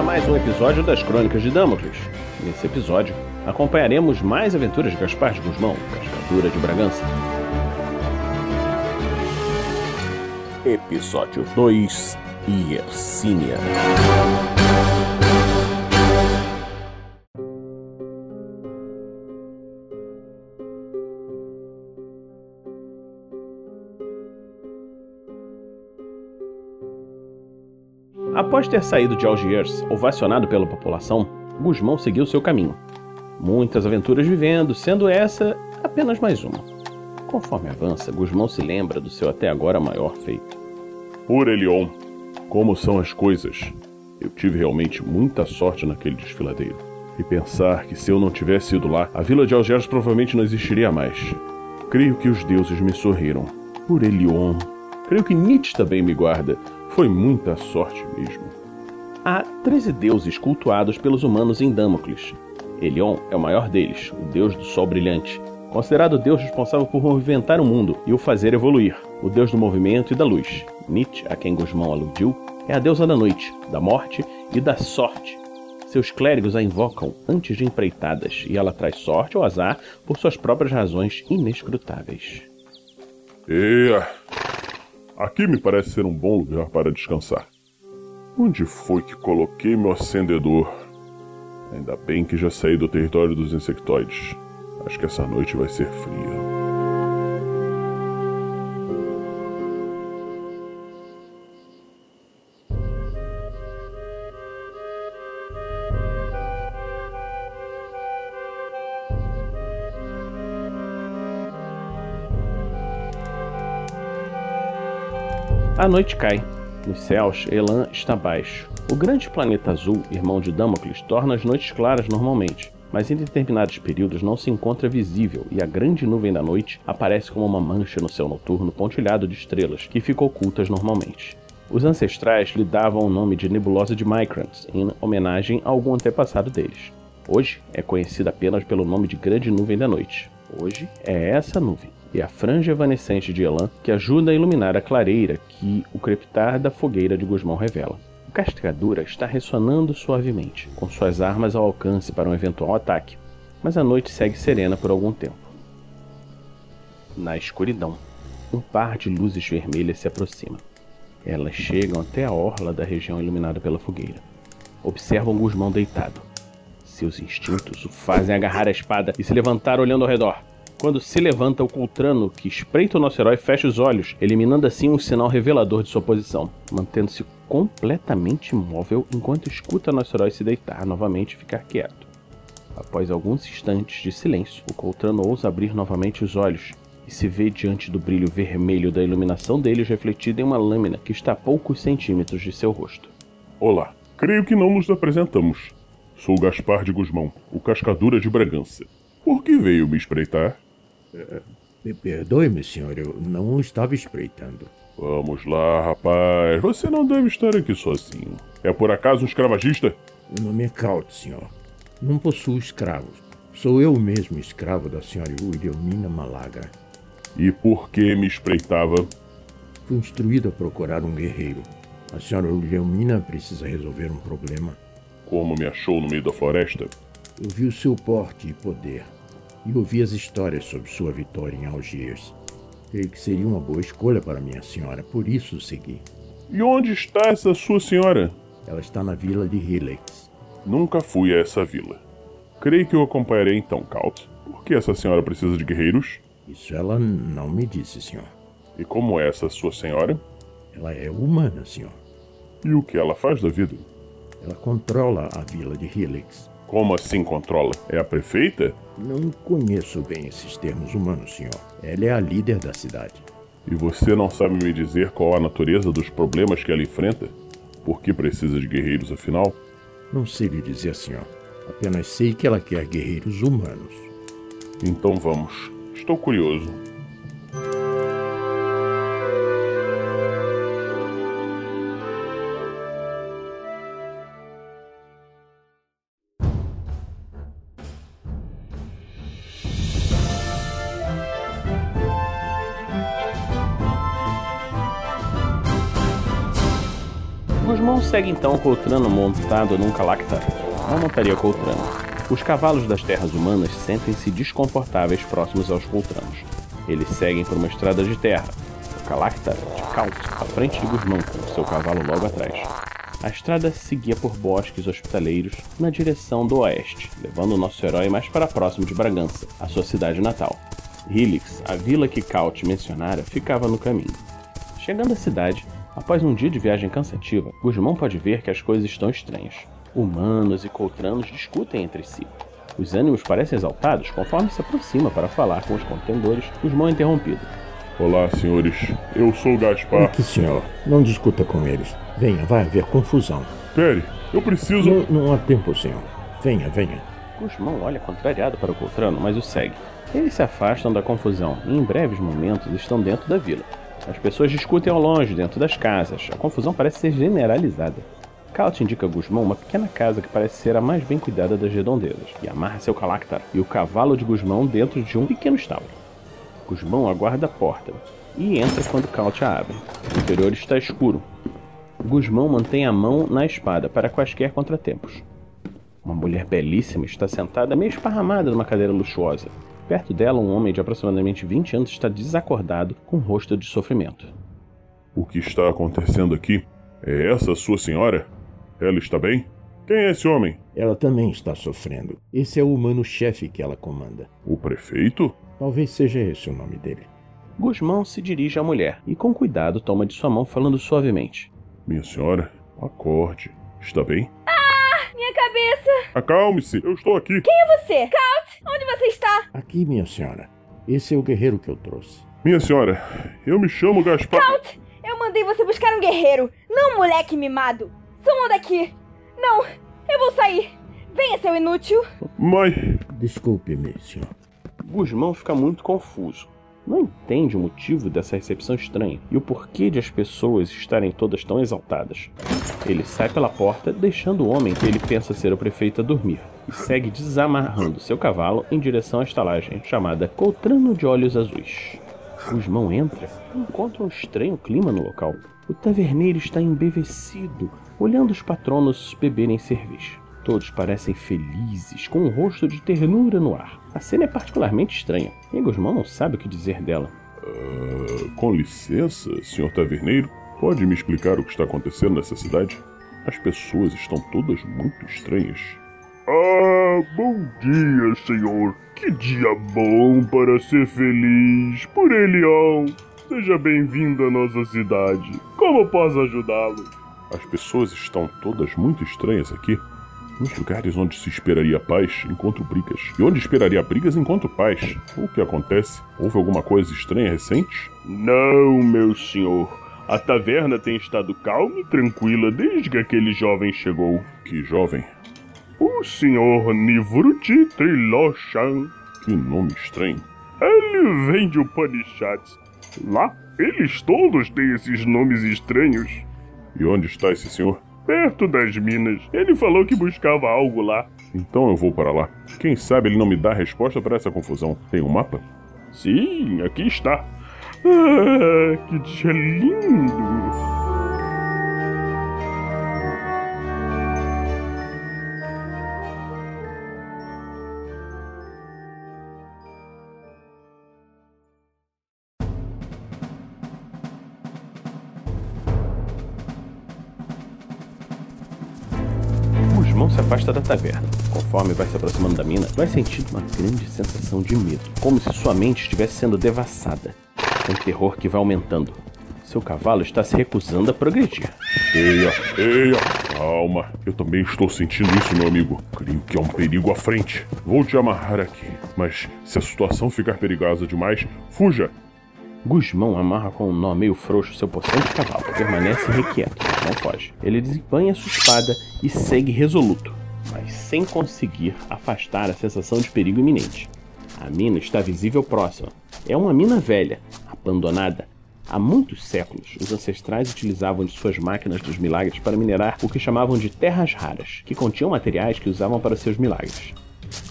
a mais um episódio das Crônicas de Damocles. Nesse episódio, acompanharemos mais aventuras de Gaspar de Guzmão, Cascadura de Bragança. Episódio 2 Yersinia. Após ter saído de Algiers, ovacionado pela população, Guzmão seguiu seu caminho. Muitas aventuras vivendo, sendo essa apenas mais uma. Conforme avança, Guzmão se lembra do seu até agora maior feito. Por Elion, como são as coisas. Eu tive realmente muita sorte naquele desfiladeiro. E pensar que se eu não tivesse ido lá, a vila de Algiers provavelmente não existiria mais. Creio que os deuses me sorriram. Por Elion. Creio que Nietzsche também me guarda. Foi muita sorte mesmo. Há 13 deuses cultuados pelos humanos em Damocles. Elion é o maior deles, o deus do sol brilhante, considerado o deus responsável por movimentar o mundo e o fazer evoluir, o deus do movimento e da luz. Nietzsche, a quem Guzmão aludiu, é a deusa da noite, da morte e da sorte. Seus clérigos a invocam antes de empreitadas e ela traz sorte ou azar por suas próprias razões inescrutáveis. E aqui me parece ser um bom lugar para descansar. Onde foi que coloquei meu acendedor? Ainda bem que já saí do território dos insectoides. Acho que essa noite vai ser fria. A noite cai. Nos céus, Elan está baixo. O grande planeta azul, irmão de Damocles, torna as noites claras normalmente, mas em determinados períodos não se encontra visível e a grande nuvem da noite aparece como uma mancha no céu noturno pontilhado de estrelas que ficam ocultas normalmente. Os ancestrais lhe davam o nome de nebulosa de Micrans, em homenagem a algum antepassado deles. Hoje é conhecida apenas pelo nome de Grande Nuvem da Noite. Hoje é essa nuvem e a franja evanescente de Elan que ajuda a iluminar a clareira que o crepitar da fogueira de Guzmão revela. O Cascadura está ressonando suavemente, com suas armas ao alcance para um eventual ataque, mas a noite segue serena por algum tempo. Na escuridão, um par de luzes vermelhas se aproxima. Elas chegam até a orla da região iluminada pela fogueira. Observam Guzmão deitado. Seus instintos o fazem agarrar a espada e se levantar olhando ao redor. Quando se levanta, o Cultrano, que espreita o nosso herói, fecha os olhos, eliminando assim um sinal revelador de sua posição, mantendo-se completamente imóvel enquanto escuta nosso herói se deitar novamente e ficar quieto. Após alguns instantes de silêncio, o Coltrano ousa abrir novamente os olhos e se vê diante do brilho vermelho da iluminação deles refletida em uma lâmina que está a poucos centímetros de seu rosto. Olá, creio que não nos apresentamos. Sou Gaspar de Guzmão, o Cascadura de Bragança. Por que veio me espreitar? Me perdoe-me, senhor, eu não estava espreitando. Vamos lá, rapaz. Você não deve estar aqui sozinho. É por acaso um escravagista? Meu nome é Caut, senhor. Não possuo escravos. Sou eu mesmo escravo da senhora Wilhelmina Malaga. E por que me espreitava? Fui instruído a procurar um guerreiro. A senhora Wilhelmina precisa resolver um problema. Como me achou no meio da floresta? Eu vi o seu porte e poder e ouvi as histórias sobre sua vitória em Algiers. Creio que seria uma boa escolha para minha senhora, por isso segui. E onde está essa sua senhora? Ela está na vila de Helix. Nunca fui a essa vila. Creio que eu acompanharei então, Kaut. Por que essa senhora precisa de guerreiros? Isso ela não me disse, senhor. E como é essa sua senhora? Ela é humana, senhor. E o que ela faz da vida? Ela controla a vila de Helix. Como assim controla? É a prefeita? Não conheço bem esses termos humanos, senhor. Ela é a líder da cidade. E você não sabe me dizer qual a natureza dos problemas que ela enfrenta? Por que precisa de guerreiros, afinal? Não sei lhe dizer, senhor. Apenas sei que ela quer guerreiros humanos. Então vamos. Estou curioso. Guzmão segue então Coltrano montado num Calactar, uma montaria Coltrano. Os cavalos das terras humanas sentem-se desconfortáveis próximos aos Coltranos. Eles seguem por uma estrada de terra, o Calactar de Caut, à frente de Guzmão, com seu cavalo logo atrás. A estrada seguia por bosques hospitaleiros na direção do oeste, levando o nosso herói mais para próximo de Bragança, a sua cidade natal. Helix, a vila que Caut mencionara, ficava no caminho. Chegando à cidade, após um dia de viagem cansativa, Guzmão pode ver que as coisas estão estranhas. Humanos e coltranos discutem entre si. Os ânimos parecem exaltados conforme se aproxima para falar com os contendores. Guzmão é interrompido. Olá, senhores. Eu sou Gaspar. Aqui, senhor. Não discuta com eles. Venha, vai haver confusão. Pere, eu preciso. Não, não há tempo, senhor. Venha, venha. Guzmão olha contrariado para o Coltrano, mas o segue. Eles se afastam da confusão e em breves momentos estão dentro da vila. As pessoas discutem ao longe, dentro das casas. A confusão parece ser generalizada. Kaut indica a Guzmão uma pequena casa que parece ser a mais bem cuidada das redondezas e amarra seu calactar e o cavalo de Guzmão dentro de um pequeno estábulo. Guzmão aguarda a porta e entra quando Kaut a abre. O interior está escuro. Guzmão mantém a mão na espada para quaisquer contratempos. Uma mulher belíssima está sentada meio esparramada numa cadeira luxuosa. Perto dela, um homem de aproximadamente 20 anos está desacordado, com um rosto de sofrimento. O que está acontecendo aqui? É essa sua senhora? Ela está bem? Quem é esse homem? Ela também está sofrendo. Esse é o humano-chefe que ela comanda. O prefeito? Talvez seja esse o nome dele. Guzmão se dirige à mulher e, com cuidado, toma de sua mão, falando suavemente. Minha senhora, acorde. Está bem? Ah, minha cabeça! Acalme-se, eu estou aqui. Quem é você? Kaut, onde você está? Aqui, minha senhora. Esse é o guerreiro que eu trouxe. Minha senhora, eu me chamo Gaspar. Kaut, eu mandei você buscar um guerreiro, não um moleque mimado. Suma daqui! Não, eu vou sair. Venha, seu inútil. Mas. Desculpe-me, senhor. Guzmão fica muito confuso. Não entende o motivo dessa recepção estranha e o porquê de as pessoas estarem todas tão exaltadas. Ele sai pela porta, deixando o homem que ele pensa ser o prefeito a dormir, e segue desamarrando seu cavalo em direção à estalagem chamada Coltrano de Olhos Azuis. Guzmão entra e encontra um estranho clima no local. O taverneiro está embevecido, olhando os patronos beberem cerveja. Todos parecem felizes, com um rosto de ternura no ar. A cena é particularmente estranha, e Guzmão não sabe o que dizer dela. Uh, com licença, senhor taverneiro, pode me explicar o que está acontecendo nessa cidade? As pessoas estão todas muito estranhas. Ah, bom dia, senhor. Que dia bom para ser feliz. Por Elião. Seja bem-vindo à nossa cidade. Como posso ajudá-lo? As pessoas estão todas muito estranhas aqui. Nos lugares onde se esperaria paz, encontro brigas. E onde esperaria brigas, encontro paz. O que acontece? Houve alguma coisa estranha recente? Não, meu senhor. A taverna tem estado calma e tranquila desde que aquele jovem chegou. Que jovem? O senhor Nivruti Trilochan. Que nome estranho. Ele vem de Upanishads. Lá, eles todos têm esses nomes estranhos. E onde está esse senhor? Perto das minas. Ele falou que buscava algo lá. Então eu vou para lá. Quem sabe ele não me dá a resposta para essa confusão. Tem um mapa? Sim, aqui está. Ah, que dia lindo! Afasta da taverna. Conforme vai se aproximando da mina, vai sentindo uma grande sensação de medo, como se sua mente estivesse sendo devassada. Um terror que vai aumentando. Seu cavalo está se recusando a progredir. Eia, eia, calma. Eu também estou sentindo isso, meu amigo. Creio que há um perigo à frente. Vou te amarrar aqui. Mas se a situação ficar perigosa demais, fuja. Guzmão amarra com um nó meio frouxo seu possante cavalo. Permanece requieto, não foge. Ele desembanha sua espada e segue resoluto, mas sem conseguir afastar a sensação de perigo iminente. A mina está visível próxima. É uma mina velha, abandonada. Há muitos séculos, os ancestrais utilizavam de suas máquinas dos milagres para minerar o que chamavam de terras raras, que continham materiais que usavam para seus milagres.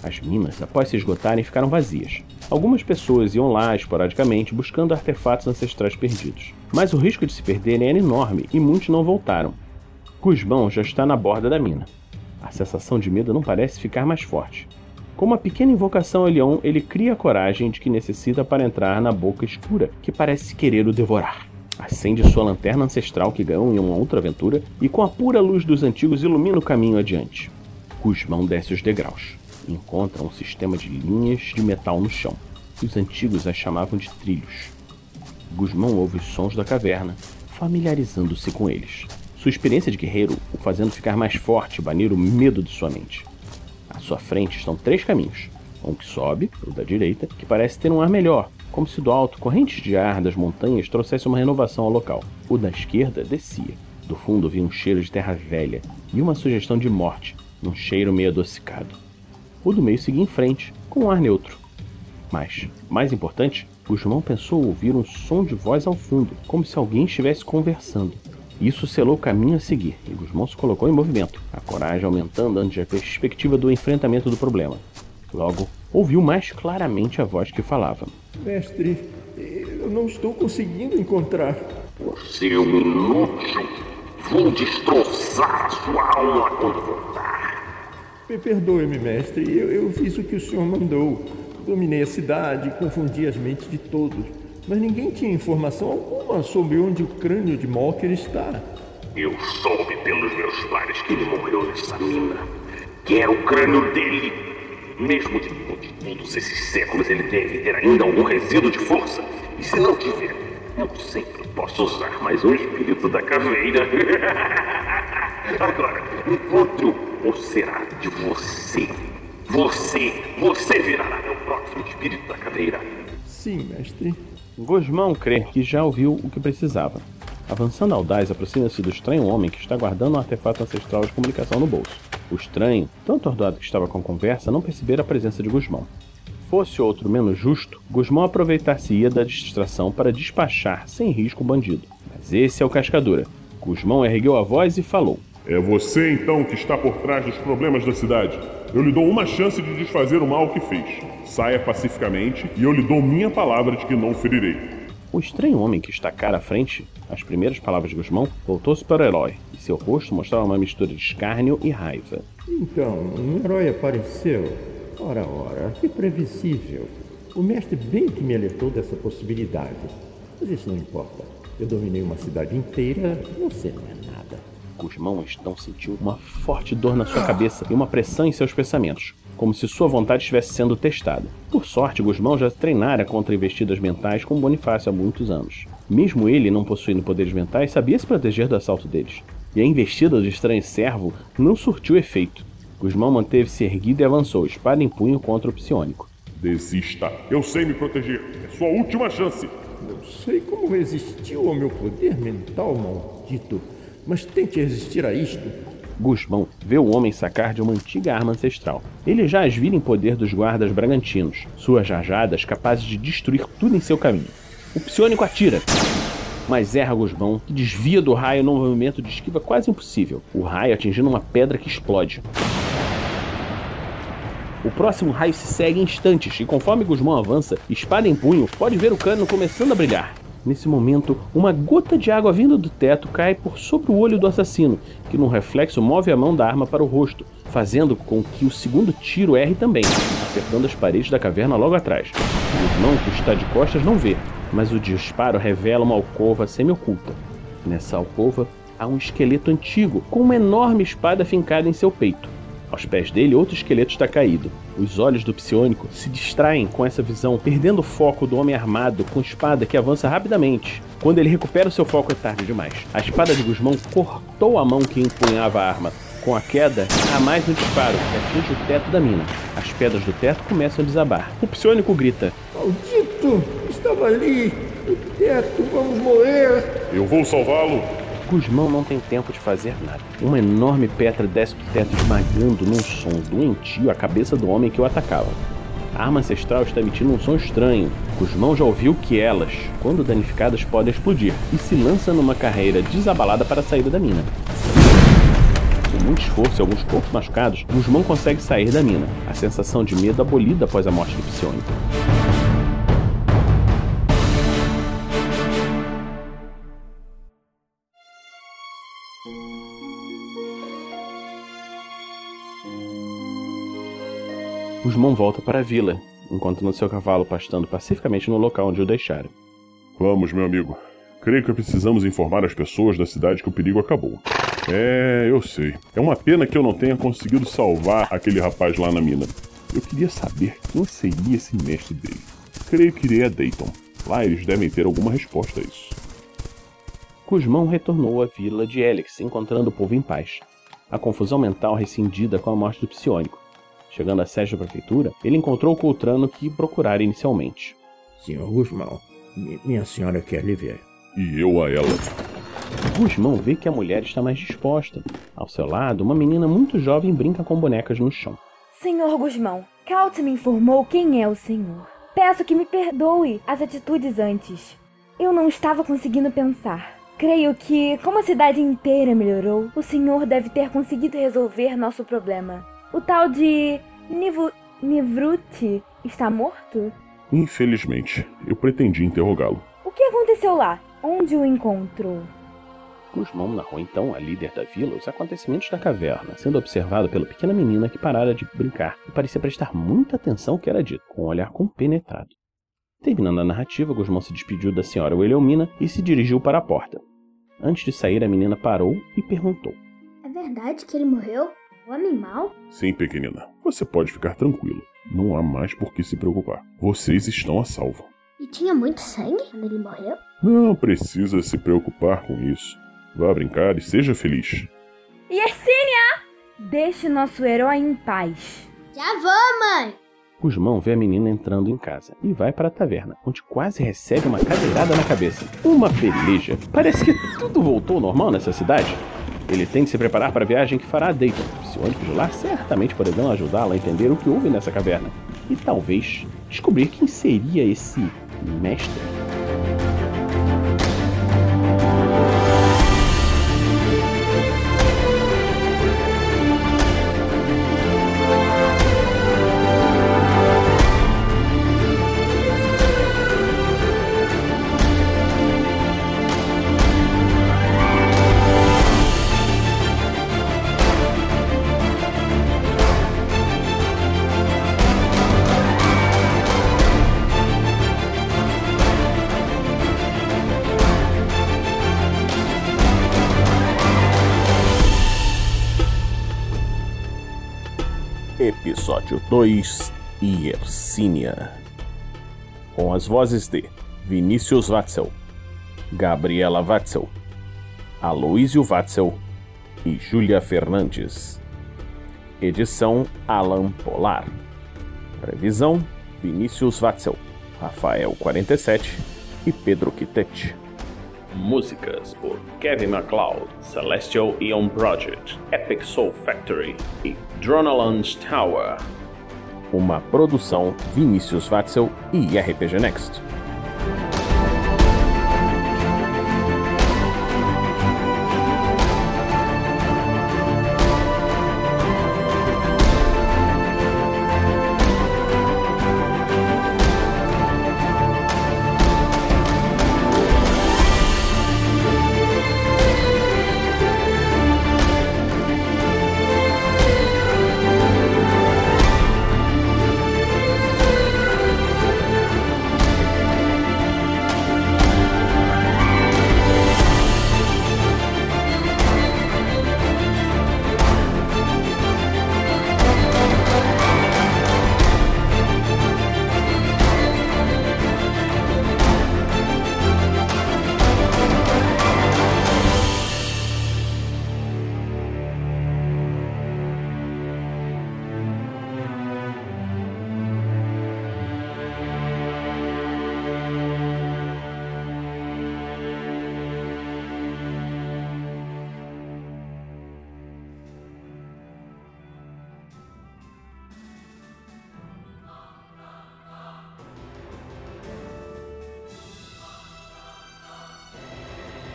As minas, após se esgotarem, ficaram vazias. Algumas pessoas iam lá esporadicamente buscando artefatos ancestrais perdidos. Mas o risco de se perderem era enorme e muitos não voltaram. Guzmão já está na borda da mina. A sensação de medo não parece ficar mais forte. Com uma pequena invocação a Leon, ele cria a coragem de que necessita para entrar na boca escura que parece querer o devorar. Acende sua lanterna ancestral que ganhou em uma outra aventura e com a pura luz dos antigos ilumina o caminho adiante. Guzmão desce os degraus. Encontra um sistema de linhas de metal no chão. Os antigos as chamavam de trilhos. Guzmão ouve os sons da caverna, familiarizando-se com eles. Sua experiência de guerreiro o fazendo ficar mais forte, banir o medo de sua mente. À sua frente estão três caminhos. Um que sobe, o da direita, que parece ter um ar melhor, como se do alto, correntes de ar das montanhas trouxesse uma renovação ao local. O da esquerda descia. Do fundo vinha um cheiro de terra velha e uma sugestão de morte, num cheiro meio adocicado. O do meio seguia em frente, com um ar neutro. Mas, mais importante, Guzmão pensou ouvir um som de voz ao fundo, como se alguém estivesse conversando. Isso selou o caminho a seguir, e Guzmão se colocou em movimento, a coragem aumentando ante a perspectiva do enfrentamento do problema. Logo, ouviu mais claramente a voz que falava. Mestre, eu não estou conseguindo encontrar. Você é um inútil. Vou destroçar a sua alma quando voltar. Perdoe-me, mestre. Eu, eu fiz o que o senhor mandou. Dominei a cidade, confundi as mentes de todos. Mas ninguém tinha informação alguma sobre onde o crânio de Mocker está. Eu soube pelos meus pares que ele morreu nessa mina. Quero o crânio dele. Mesmo depois de todos esses séculos, ele deve ter ainda algum resíduo de força. E se não tiver, eu sempre posso usar mais um espírito da caveira. Agora, encontre-o ou será de você. Você, você virará meu próximo espírito da caveira. Sim, mestre. Gosmão crê que já ouviu o que precisava. Avançando audaz, aproxima-se do estranho homem que está guardando um artefato ancestral de comunicação no bolso. O estranho, tão atordoado que estava com a conversa, não percebera a presença de Gusmão. Fosse outro menos justo, Gusmão aproveitar-se-ia da distração para despachar sem risco o bandido. Mas esse é o Cascadura. Gusmão ergueu a voz e falou: É você então que está por trás dos problemas da cidade. Eu lhe dou uma chance de desfazer o mal que fez. Saia pacificamente e eu lhe dou minha palavra de que não o ferirei. O estranho homem que está cara à frente, as primeiras palavras de Gusmão, voltou-se para o herói, e seu rosto mostrava uma mistura de escárnio e raiva. Então, um herói apareceu. Ora, ora, que previsível. O mestre bem que me alertou dessa possibilidade. Mas isso não importa. Eu dominei uma cidade inteira, você não é nada. Gusmão então sentiu uma forte dor na sua cabeça e uma pressão em seus pensamentos, como se sua vontade estivesse sendo testada. Por sorte, Gusmão já treinara contra investidas mentais com Bonifácio há muitos anos. Mesmo ele, não possuindo poderes mentais, sabia se proteger do assalto deles. E a investida do estranho servo não surtiu efeito. Gusmão manteve-se erguido e avançou, espada em punho contra o psionico. Desista. Eu sei me proteger. É sua última chance. Não sei como resistiu ao meu poder mental maldito, mas tente resistir a isto. Gusmão vê o homem sacar de uma antiga arma ancestral. Ele já as vira em poder dos guardas bragantinos, suas rajadas capazes de destruir tudo em seu caminho. O psionico atira, mas erra Gusmão, que desvia do raio num movimento de esquiva quase impossível, o raio atingindo uma pedra que explode. O próximo raio se segue em instantes, e conforme Gusmão avança, espada em punho, pode ver o cano começando a brilhar. Nesse momento, uma gota de água vindo do teto cai por sobre o olho do assassino, que num reflexo move a mão da arma para o rosto, fazendo com que o segundo tiro erre também, acertando as paredes da caverna logo atrás. O irmão que está de costas não vê, mas o disparo revela uma alcova semi-oculta. Nessa alcova há um esqueleto antigo, com uma enorme espada fincada em seu peito. Aos pés dele, outro esqueleto está caído. Os olhos do psiônico se distraem com essa visão, perdendo o foco do homem armado com espada que avança rapidamente. Quando ele recupera o seu foco, é tarde demais. A espada de Gusmão cortou a mão que empunhava a arma. Com a queda, há mais um disparo que atinge o teto da mina. As pedras do teto começam a desabar. O psiônico grita: Maldito! Estava ali! O teto, vamos morrer! Eu vou salvá-lo. Gusmão não tem tempo de fazer nada. Uma enorme pedra desce do teto esmagando num som doentio a cabeça do homem que o atacava. A arma ancestral está emitindo um som estranho. Gusmão já ouviu que elas, quando danificadas, podem explodir e se lança numa carreira desabalada para a saída da mina. Com muito esforço e alguns poucos machucados, Gusmão consegue sair da mina, a sensação de medo abolida após a morte do psiônico. Gusmão volta para a vila, encontrando seu cavalo pastando pacificamente no local onde o deixaram. Vamos, meu amigo. Creio que precisamos informar as pessoas da cidade que o perigo acabou. É, eu sei. É uma pena que eu não tenha conseguido salvar aquele rapaz lá na mina. Eu queria saber quem seria esse mestre dele. Creio que irei a Dayton. Lá eles devem ter alguma resposta a isso. Guzmão retornou à vila de Helix, encontrando o povo em paz. A confusão mental rescindida com a morte do psionico. Chegando à sede da prefeitura, ele encontrou o Coltrano que procurara inicialmente. Senhor Guzmão, minha senhora quer lhe ver. E eu a ela. Guzmão vê que a mulher está mais disposta. Ao seu lado, uma menina muito jovem brinca com bonecas no chão. Senhor Guzmão, Caut me informou quem é o senhor. Peço que me perdoe as atitudes antes. Eu não estava conseguindo pensar. Creio que, como a cidade inteira melhorou, o senhor deve ter conseguido resolver nosso problema. O tal de Nivu... Nivruti está morto? Infelizmente, eu pretendi interrogá-lo. O que aconteceu lá? Onde o encontrou? Guzmão narrou então à líder da vila os acontecimentos da caverna, sendo observado pela pequena menina que parara de brincar e parecia prestar muita atenção ao que era dito, com um olhar compenetrado. Terminando a narrativa, Guzmão se despediu da senhora Wilhelmina e se dirigiu para a porta. Antes de sair, a menina parou e perguntou: É verdade que ele morreu? O homem mau? Sim, pequenina. Você pode ficar tranquilo. Não há mais por que se preocupar. Vocês estão a salvo. E tinha muito sangue quando ele morreu? Não precisa se preocupar com isso. Vá brincar e seja feliz. Yersinia! Deixe nosso herói em paz. Já vou, mãe! Guzmão vê a menina entrando em casa e vai para a taverna, onde quase recebe uma cadeirada na cabeça. Uma peleja. Parece que tudo voltou ao normal nessa cidade. Ele tem que se preparar para a viagem que fará a Dayton. Psionicos de lá certamente poderão ajudá-la a entender o que houve nessa caverna. E talvez descobrir quem seria esse mestre. Episódio 2 Yersinia Com as vozes de Vinícius Watzel, Gabriela Watzel, Aloísio Watzel e Júlia Fernandes. Edição Alan Polar. Previsão Vinícius Watzel, Rafael 47 e Pedro Quitete. Músicas por Kevin MacLeod, Celestial Eon Project, Epic Soul Factory e Droneland Tower. Uma produção Vinícius Watzel e RPG Next.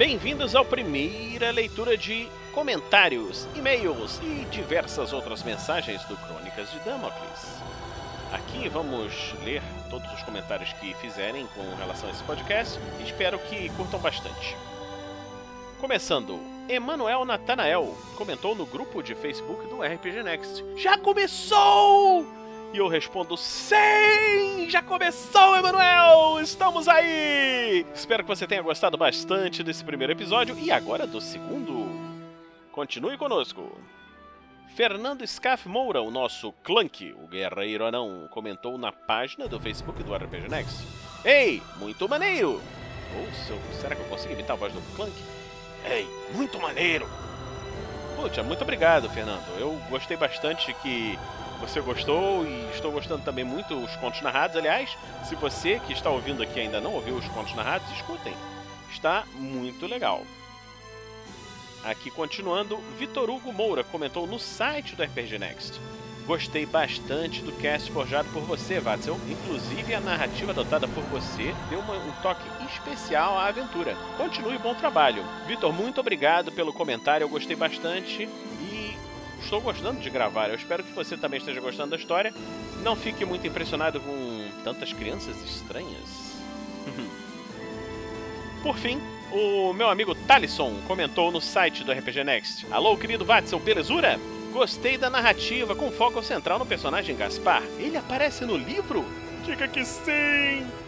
Bem-vindos ao primeira leitura de comentários, e-mails e diversas outras mensagens do Crônicas de Damocles. Aqui vamos ler todos os comentários que fizerem com relação a esse podcast e espero que curtam bastante. Começando, Emanuel Natanael comentou no grupo de Facebook do RPG Next. Já começou! E eu respondo: Sim! Já começou, Emanuel! Estamos aí! Espero que você tenha gostado bastante desse primeiro episódio e agora do segundo. Continue conosco. Fernando Scaff Moura, o nosso Clank, o guerreiro anão, comentou na página do Facebook do RPG Next. Ei, muito maneiro! Ou será que eu consigo imitar a voz do Clank? Ei, muito maneiro! Puxa, muito obrigado, Fernando. Eu gostei bastante que você gostou e estou gostando também muito os contos narrados. Aliás, se você que está ouvindo aqui ainda não ouviu os contos narrados, escutem. Está muito legal. Aqui continuando, Vitor Hugo Moura comentou no site do RPG Next. Gostei bastante do cast forjado por você, Watzel. Inclusive, a narrativa adotada por você deu uma, um toque especial à aventura. Continue bom trabalho. Vitor, muito obrigado pelo comentário, eu gostei bastante estou gostando de gravar. Eu espero que você também esteja gostando da história. Não fique muito impressionado com tantas crianças estranhas. por fim, o meu amigo Talisson comentou no site do RPG Next. Alô, querido Watzel, belezura? Gostei da narrativa, com foco central no personagem Gaspar. Ele aparece no livro? Diga que sim!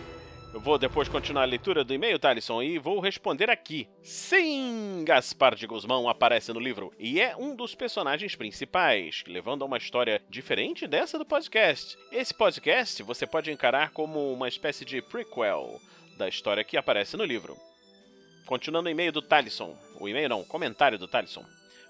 Vou depois continuar a leitura do e-mail, Talisson, e vou responder aqui. Sim! Gaspar de Guzmão aparece no livro e é um dos personagens principais, levando a uma história diferente dessa do podcast. Esse podcast você pode encarar como uma espécie de prequel da história que aparece no livro. Continuando o e-mail do Talisson. O e-mail não, comentário do Talisson.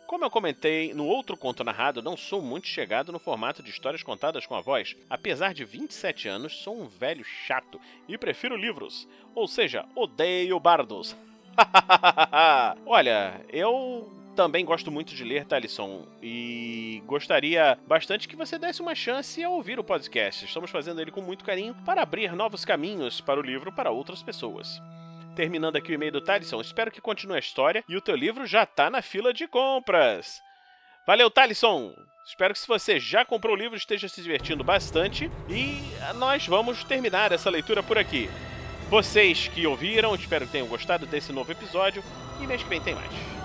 Como eu comentei no outro conto narrado, não sou muito chegado no formato de histórias contadas com a voz. Apesar de 27 anos, sou um velho chato e prefiro livros. Ou seja, odeio bardos. Olha, eu também gosto muito de ler, Talisson, e gostaria bastante que você desse uma chance a ouvir o podcast. Estamos fazendo ele com muito carinho para abrir novos caminhos para o livro para outras pessoas. Terminando aqui o e-mail do Talisson, espero que continue a história e o teu livro já tá na fila de compras. Valeu, Talisson! Espero que se você já comprou o livro esteja se divertindo bastante e nós vamos terminar essa leitura por aqui. Vocês que ouviram, espero que tenham gostado desse novo episódio e mês que vem tem mais.